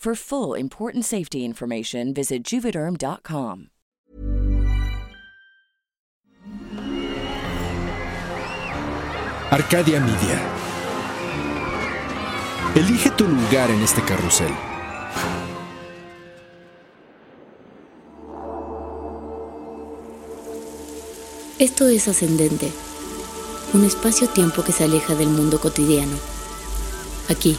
For full important safety information, visit juvederm.com. Arcadia Media. Elige tu lugar en este carrusel. Esto es Ascendente, un espacio-tiempo que se aleja del mundo cotidiano. Aquí,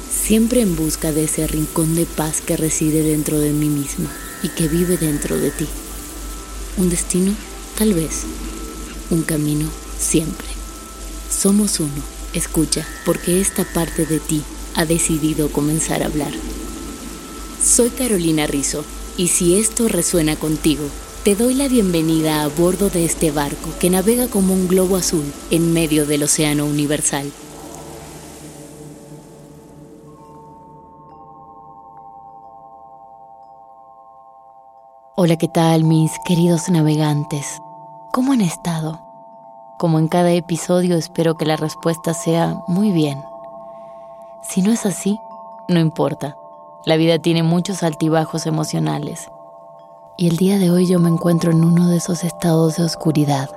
siempre en busca de ese rincón de paz que reside dentro de mí misma y que vive dentro de ti. Un destino, tal vez. Un camino, siempre. Somos uno. Escucha, porque esta parte de ti ha decidido comenzar a hablar. Soy Carolina Rizzo, y si esto resuena contigo, te doy la bienvenida a bordo de este barco que navega como un globo azul en medio del océano universal. Hola, ¿qué tal mis queridos navegantes? ¿Cómo han estado? Como en cada episodio espero que la respuesta sea muy bien. Si no es así, no importa. La vida tiene muchos altibajos emocionales. Y el día de hoy yo me encuentro en uno de esos estados de oscuridad.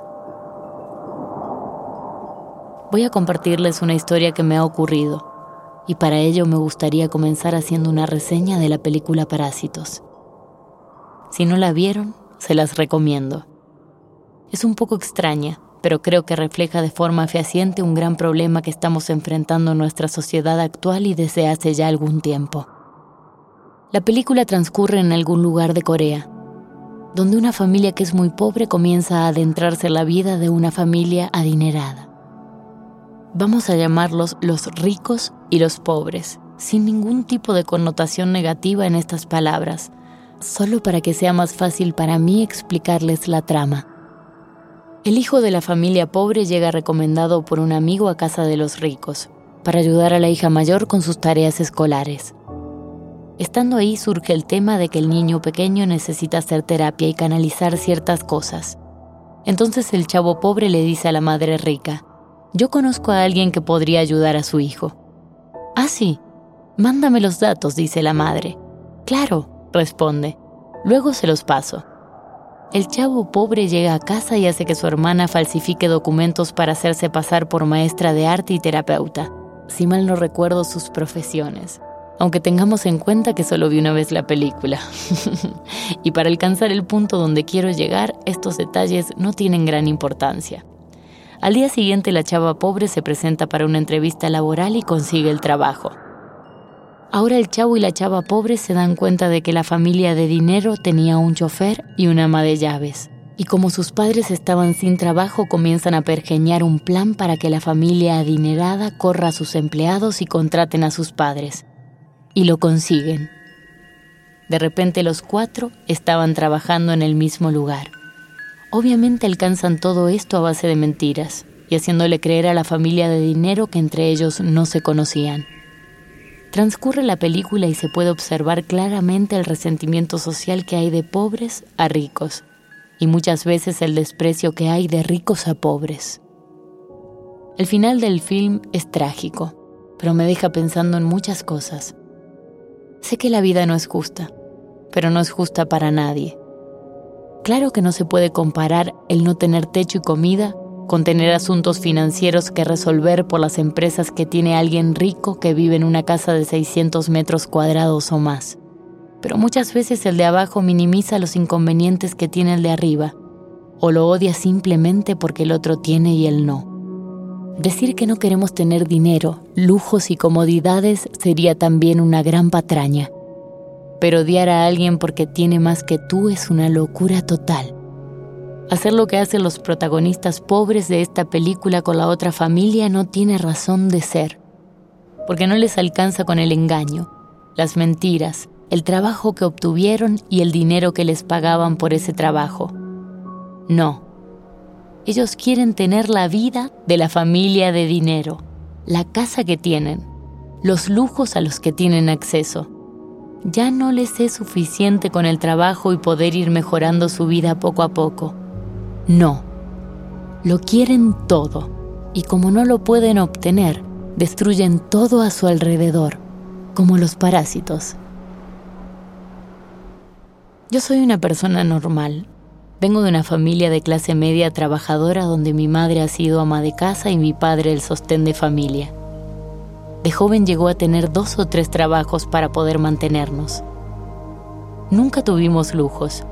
Voy a compartirles una historia que me ha ocurrido. Y para ello me gustaría comenzar haciendo una reseña de la película Parásitos. Si no la vieron, se las recomiendo. Es un poco extraña, pero creo que refleja de forma fehaciente un gran problema que estamos enfrentando en nuestra sociedad actual y desde hace ya algún tiempo. La película transcurre en algún lugar de Corea, donde una familia que es muy pobre comienza a adentrarse en la vida de una familia adinerada. Vamos a llamarlos los ricos y los pobres, sin ningún tipo de connotación negativa en estas palabras, solo para que sea más fácil para mí explicarles la trama. El hijo de la familia pobre llega recomendado por un amigo a casa de los ricos, para ayudar a la hija mayor con sus tareas escolares. Estando ahí surge el tema de que el niño pequeño necesita hacer terapia y canalizar ciertas cosas. Entonces el chavo pobre le dice a la madre rica, yo conozco a alguien que podría ayudar a su hijo. Ah, sí, mándame los datos, dice la madre. Claro, responde. Luego se los paso. El chavo pobre llega a casa y hace que su hermana falsifique documentos para hacerse pasar por maestra de arte y terapeuta. Si mal no recuerdo sus profesiones. Aunque tengamos en cuenta que solo vi una vez la película. y para alcanzar el punto donde quiero llegar, estos detalles no tienen gran importancia. Al día siguiente la chava pobre se presenta para una entrevista laboral y consigue el trabajo. Ahora el chavo y la chava pobre se dan cuenta de que la familia de dinero tenía un chofer y una ama de llaves. Y como sus padres estaban sin trabajo, comienzan a pergeñar un plan para que la familia adinerada corra a sus empleados y contraten a sus padres. Y lo consiguen. De repente los cuatro estaban trabajando en el mismo lugar. Obviamente alcanzan todo esto a base de mentiras y haciéndole creer a la familia de dinero que entre ellos no se conocían. Transcurre la película y se puede observar claramente el resentimiento social que hay de pobres a ricos y muchas veces el desprecio que hay de ricos a pobres. El final del film es trágico, pero me deja pensando en muchas cosas. Sé que la vida no es justa, pero no es justa para nadie. Claro que no se puede comparar el no tener techo y comida con tener asuntos financieros que resolver por las empresas que tiene alguien rico que vive en una casa de 600 metros cuadrados o más. Pero muchas veces el de abajo minimiza los inconvenientes que tiene el de arriba, o lo odia simplemente porque el otro tiene y él no. Decir que no queremos tener dinero, lujos y comodidades sería también una gran patraña. Pero odiar a alguien porque tiene más que tú es una locura total. Hacer lo que hacen los protagonistas pobres de esta película con la otra familia no tiene razón de ser, porque no les alcanza con el engaño, las mentiras, el trabajo que obtuvieron y el dinero que les pagaban por ese trabajo. No, ellos quieren tener la vida de la familia de dinero, la casa que tienen, los lujos a los que tienen acceso. Ya no les es suficiente con el trabajo y poder ir mejorando su vida poco a poco no. Lo quieren todo y como no lo pueden obtener, destruyen todo a su alrededor, como los parásitos. Yo soy una persona normal. Vengo de una familia de clase media trabajadora donde mi madre ha sido ama de casa y mi padre el sostén de familia. De joven llegó a tener dos o tres trabajos para poder mantenernos. Nunca tuvimos lujos,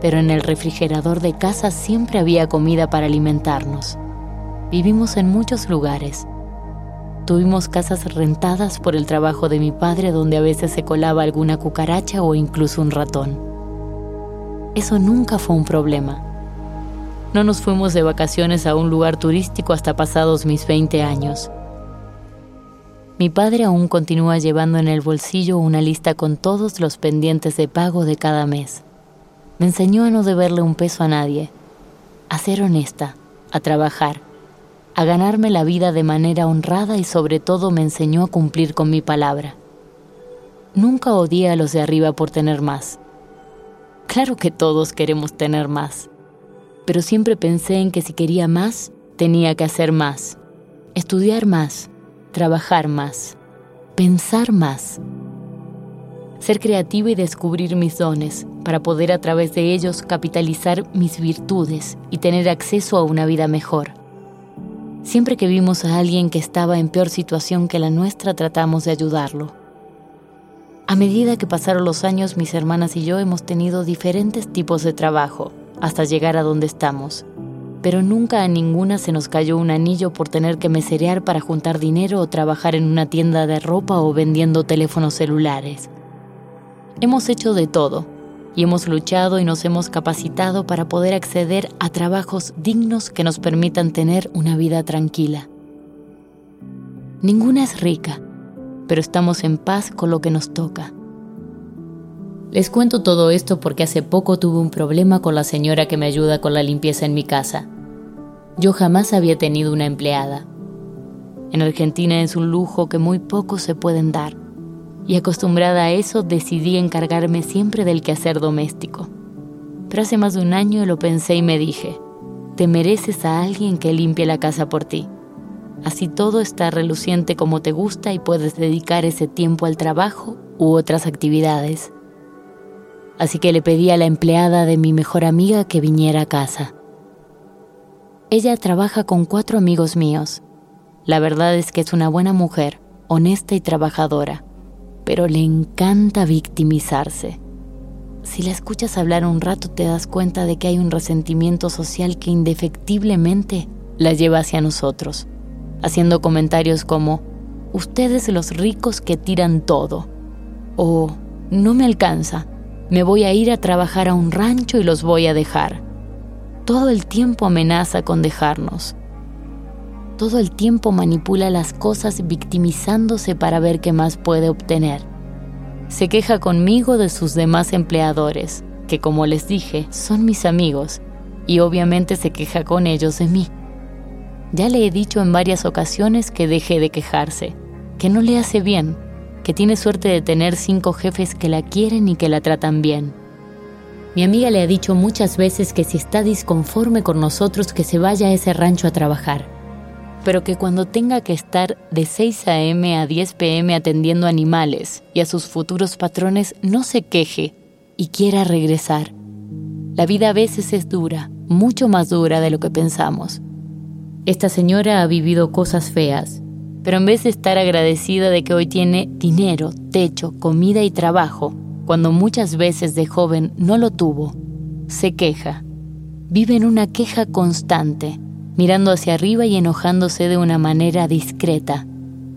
pero en el refrigerador de casa siempre había comida para alimentarnos. Vivimos en muchos lugares. Tuvimos casas rentadas por el trabajo de mi padre donde a veces se colaba alguna cucaracha o incluso un ratón. Eso nunca fue un problema. No nos fuimos de vacaciones a un lugar turístico hasta pasados mis 20 años. Mi padre aún continúa llevando en el bolsillo una lista con todos los pendientes de pago de cada mes. Me enseñó a no deberle un peso a nadie, a ser honesta, a trabajar, a ganarme la vida de manera honrada y sobre todo me enseñó a cumplir con mi palabra. Nunca odié a los de arriba por tener más. Claro que todos queremos tener más, pero siempre pensé en que si quería más, tenía que hacer más, estudiar más, trabajar más, pensar más ser creativa y descubrir mis dones, para poder a través de ellos capitalizar mis virtudes y tener acceso a una vida mejor. Siempre que vimos a alguien que estaba en peor situación que la nuestra, tratamos de ayudarlo. A medida que pasaron los años, mis hermanas y yo hemos tenido diferentes tipos de trabajo, hasta llegar a donde estamos. Pero nunca a ninguna se nos cayó un anillo por tener que meserear para juntar dinero o trabajar en una tienda de ropa o vendiendo teléfonos celulares. Hemos hecho de todo y hemos luchado y nos hemos capacitado para poder acceder a trabajos dignos que nos permitan tener una vida tranquila. Ninguna es rica, pero estamos en paz con lo que nos toca. Les cuento todo esto porque hace poco tuve un problema con la señora que me ayuda con la limpieza en mi casa. Yo jamás había tenido una empleada. En Argentina es un lujo que muy pocos se pueden dar y acostumbrada a eso decidí encargarme siempre del quehacer doméstico. Pero hace más de un año lo pensé y me dije, te mereces a alguien que limpie la casa por ti. Así todo está reluciente como te gusta y puedes dedicar ese tiempo al trabajo u otras actividades. Así que le pedí a la empleada de mi mejor amiga que viniera a casa. Ella trabaja con cuatro amigos míos. La verdad es que es una buena mujer, honesta y trabajadora pero le encanta victimizarse. Si la escuchas hablar un rato te das cuenta de que hay un resentimiento social que indefectiblemente la lleva hacia nosotros, haciendo comentarios como, ustedes los ricos que tiran todo, o no me alcanza, me voy a ir a trabajar a un rancho y los voy a dejar. Todo el tiempo amenaza con dejarnos. Todo el tiempo manipula las cosas victimizándose para ver qué más puede obtener. Se queja conmigo de sus demás empleadores, que como les dije, son mis amigos, y obviamente se queja con ellos de mí. Ya le he dicho en varias ocasiones que deje de quejarse, que no le hace bien, que tiene suerte de tener cinco jefes que la quieren y que la tratan bien. Mi amiga le ha dicho muchas veces que si está disconforme con nosotros que se vaya a ese rancho a trabajar, pero que cuando tenga que estar de 6 a.m. a 10 p.m. atendiendo animales y a sus futuros patrones no se queje y quiera regresar. La vida a veces es dura, mucho más dura de lo que pensamos. Esta señora ha vivido cosas feas, pero en vez de estar agradecida de que hoy tiene dinero, techo, comida y trabajo, cuando muchas veces de joven no lo tuvo, se queja. Vive en una queja constante, mirando hacia arriba y enojándose de una manera discreta,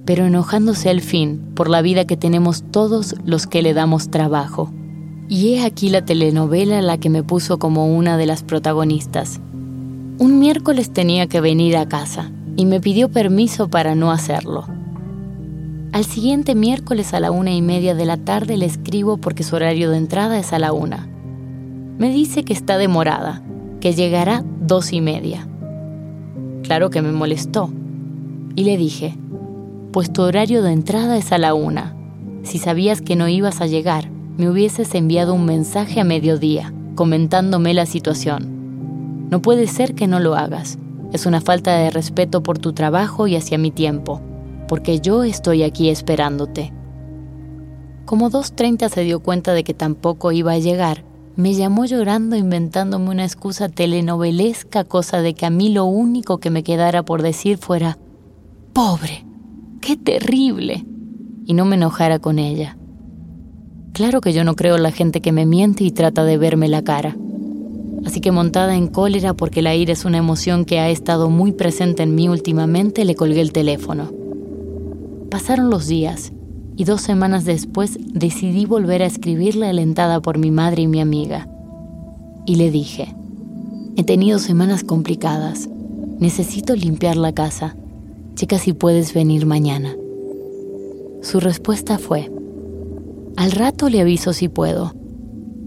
pero enojándose al fin por la vida que tenemos todos los que le damos trabajo. Y he aquí la telenovela la que me puso como una de las protagonistas. Un miércoles tenía que venir a casa y me pidió permiso para no hacerlo. Al siguiente miércoles a la una y media de la tarde le escribo porque su horario de entrada es a la una. Me dice que está demorada, que llegará dos y media. Claro que me molestó. Y le dije, pues tu horario de entrada es a la una. Si sabías que no ibas a llegar, me hubieses enviado un mensaje a mediodía, comentándome la situación. No puede ser que no lo hagas. Es una falta de respeto por tu trabajo y hacia mi tiempo, porque yo estoy aquí esperándote. Como 2.30 se dio cuenta de que tampoco iba a llegar, me llamó llorando inventándome una excusa telenovelesca, cosa de que a mí lo único que me quedara por decir fuera, pobre, qué terrible, y no me enojara con ella. Claro que yo no creo en la gente que me miente y trata de verme la cara. Así que montada en cólera porque la ira es una emoción que ha estado muy presente en mí últimamente, le colgué el teléfono. Pasaron los días y dos semanas después decidí volver a escribirle alentada por mi madre y mi amiga. Y le dije, he tenido semanas complicadas, necesito limpiar la casa, chica si puedes venir mañana. Su respuesta fue, al rato le aviso si puedo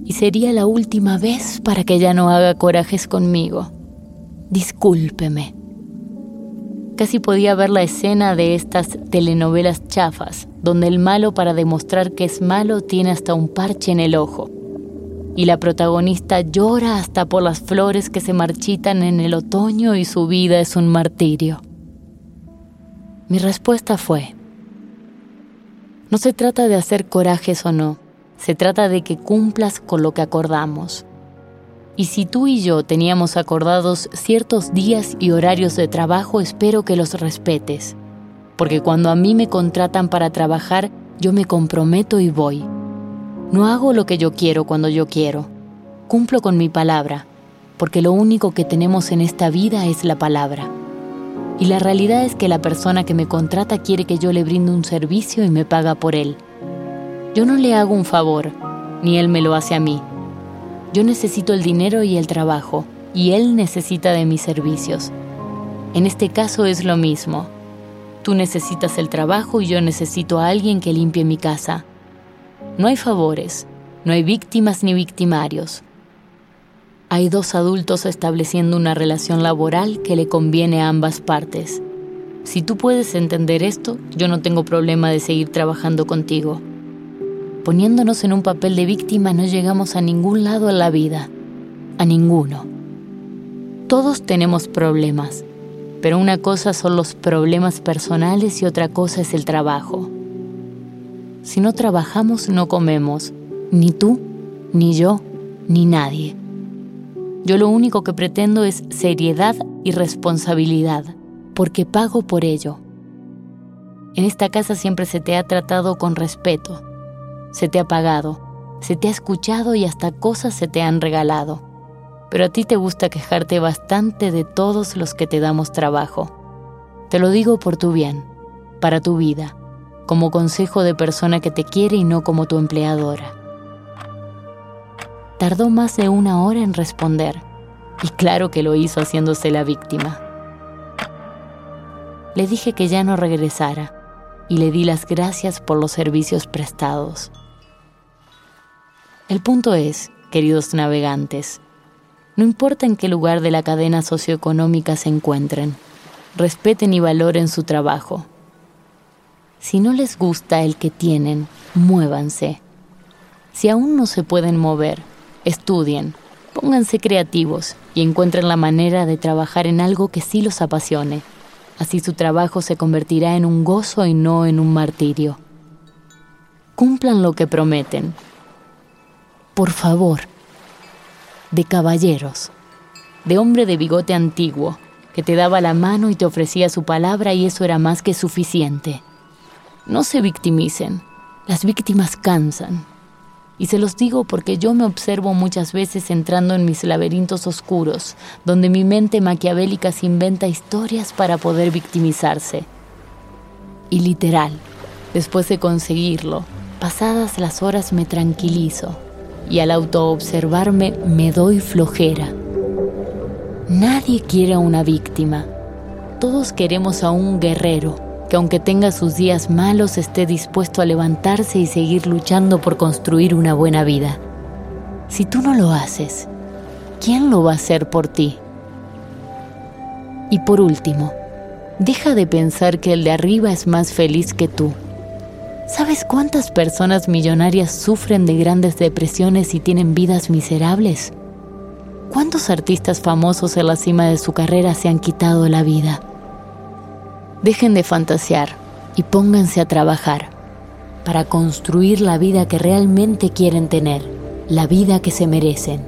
y sería la última vez para que ya no haga corajes conmigo. Discúlpeme. Casi podía ver la escena de estas telenovelas chafas, donde el malo para demostrar que es malo tiene hasta un parche en el ojo. Y la protagonista llora hasta por las flores que se marchitan en el otoño y su vida es un martirio. Mi respuesta fue, no se trata de hacer corajes o no, se trata de que cumplas con lo que acordamos. Y si tú y yo teníamos acordados ciertos días y horarios de trabajo, espero que los respetes. Porque cuando a mí me contratan para trabajar, yo me comprometo y voy. No hago lo que yo quiero cuando yo quiero. Cumplo con mi palabra, porque lo único que tenemos en esta vida es la palabra. Y la realidad es que la persona que me contrata quiere que yo le brinde un servicio y me paga por él. Yo no le hago un favor, ni él me lo hace a mí. Yo necesito el dinero y el trabajo, y él necesita de mis servicios. En este caso es lo mismo. Tú necesitas el trabajo y yo necesito a alguien que limpie mi casa. No hay favores, no hay víctimas ni victimarios. Hay dos adultos estableciendo una relación laboral que le conviene a ambas partes. Si tú puedes entender esto, yo no tengo problema de seguir trabajando contigo. Poniéndonos en un papel de víctima no llegamos a ningún lado en la vida, a ninguno. Todos tenemos problemas, pero una cosa son los problemas personales y otra cosa es el trabajo. Si no trabajamos no comemos, ni tú, ni yo, ni nadie. Yo lo único que pretendo es seriedad y responsabilidad, porque pago por ello. En esta casa siempre se te ha tratado con respeto se te ha pagado, se te ha escuchado y hasta cosas se te han regalado. Pero a ti te gusta quejarte bastante de todos los que te damos trabajo. Te lo digo por tu bien, para tu vida, como consejo de persona que te quiere y no como tu empleadora. Tardó más de una hora en responder, y claro que lo hizo haciéndose la víctima. Le dije que ya no regresara y le di las gracias por los servicios prestados. El punto es, queridos navegantes, no importa en qué lugar de la cadena socioeconómica se encuentren, respeten y valoren su trabajo. Si no les gusta el que tienen, muévanse. Si aún no se pueden mover, estudien, pónganse creativos y encuentren la manera de trabajar en algo que sí los apasione. Así su trabajo se convertirá en un gozo y no en un martirio. Cumplan lo que prometen. Por favor. De caballeros. De hombre de bigote antiguo, que te daba la mano y te ofrecía su palabra y eso era más que suficiente. No se victimicen. Las víctimas cansan. Y se los digo porque yo me observo muchas veces entrando en mis laberintos oscuros, donde mi mente maquiavélica se inventa historias para poder victimizarse. Y literal, después de conseguirlo, pasadas las horas me tranquilizo y al autoobservarme me doy flojera. Nadie quiere a una víctima. Todos queremos a un guerrero que aunque tenga sus días malos esté dispuesto a levantarse y seguir luchando por construir una buena vida. Si tú no lo haces, ¿quién lo va a hacer por ti? Y por último, deja de pensar que el de arriba es más feliz que tú. ¿Sabes cuántas personas millonarias sufren de grandes depresiones y tienen vidas miserables? ¿Cuántos artistas famosos en la cima de su carrera se han quitado la vida? Dejen de fantasear y pónganse a trabajar para construir la vida que realmente quieren tener, la vida que se merecen.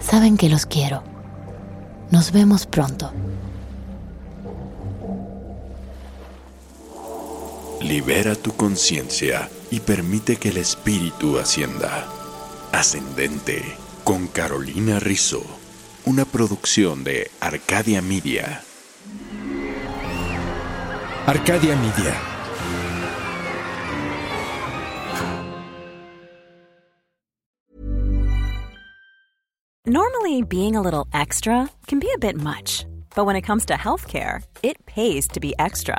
Saben que los quiero. Nos vemos pronto. Libera tu conciencia y permite que el espíritu ascienda. Ascendente con Carolina Rizzo, una producción de Arcadia Media. Arcadia Media. Normally, being a little extra can be a bit much, but when it comes to healthcare, it pays to be extra.